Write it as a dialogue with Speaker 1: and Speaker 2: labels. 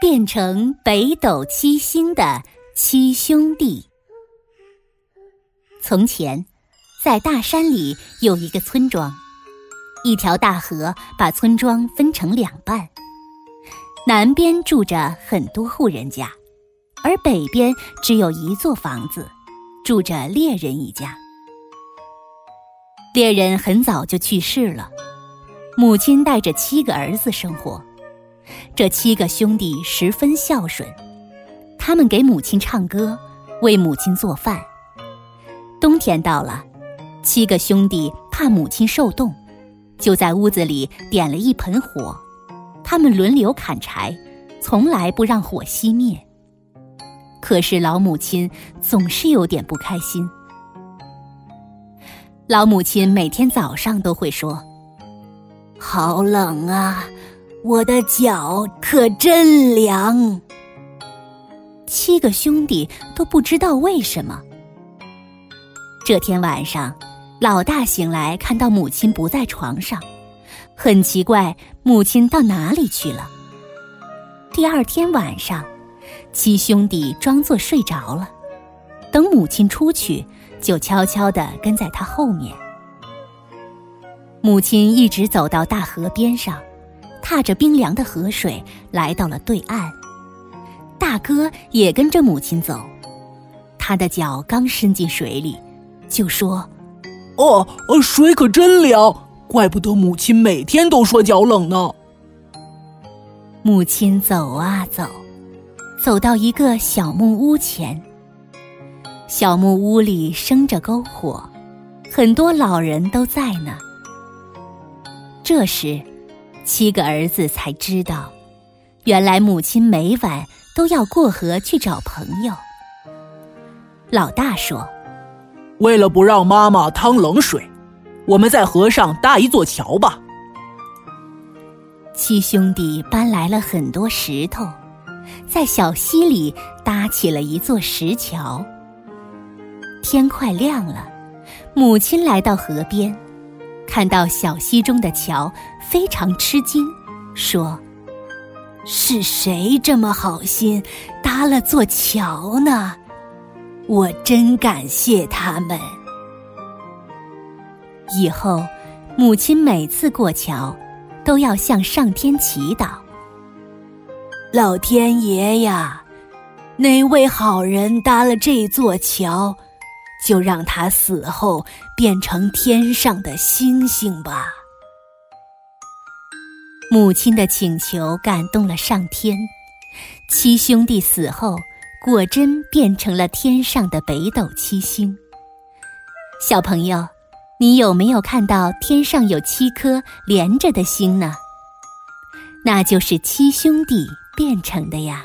Speaker 1: 变成北斗七星的七兄弟。从前，在大山里有一个村庄，一条大河把村庄分成两半，南边住着很多户人家，而北边只有一座房子，住着猎人一家。猎人很早就去世了，母亲带着七个儿子生活。这七个兄弟十分孝顺，他们给母亲唱歌，为母亲做饭。冬天到了，七个兄弟怕母亲受冻，就在屋子里点了一盆火，他们轮流砍柴，从来不让火熄灭。可是老母亲总是有点不开心。老母亲每天早上都会说：“好冷啊！”我的脚可真凉。七个兄弟都不知道为什么。这天晚上，老大醒来看到母亲不在床上，很奇怪母亲到哪里去了。第二天晚上，七兄弟装作睡着了，等母亲出去，就悄悄地跟在他后面。母亲一直走到大河边上。踏着冰凉的河水来到了对岸，大哥也跟着母亲走。他的脚刚伸进水里，就说：“
Speaker 2: 哦，水可真凉，怪不得母亲每天都说脚冷呢。”
Speaker 1: 母亲走啊走，走到一个小木屋前。小木屋里生着篝火，很多老人都在呢。这时。七个儿子才知道，原来母亲每晚都要过河去找朋友。老大说：“
Speaker 2: 为了不让妈妈趟冷水，我们在河上搭一座桥吧。”
Speaker 1: 七兄弟搬来了很多石头，在小溪里搭起了一座石桥。天快亮了，母亲来到河边。看到小溪中的桥，非常吃惊，说：“是谁这么好心搭了座桥呢？我真感谢他们。以后，母亲每次过桥，都要向上天祈祷：老天爷呀，哪位好人搭了这座桥？”就让他死后变成天上的星星吧。母亲的请求感动了上天，七兄弟死后果真变成了天上的北斗七星。小朋友，你有没有看到天上有七颗连着的星呢？那就是七兄弟变成的呀。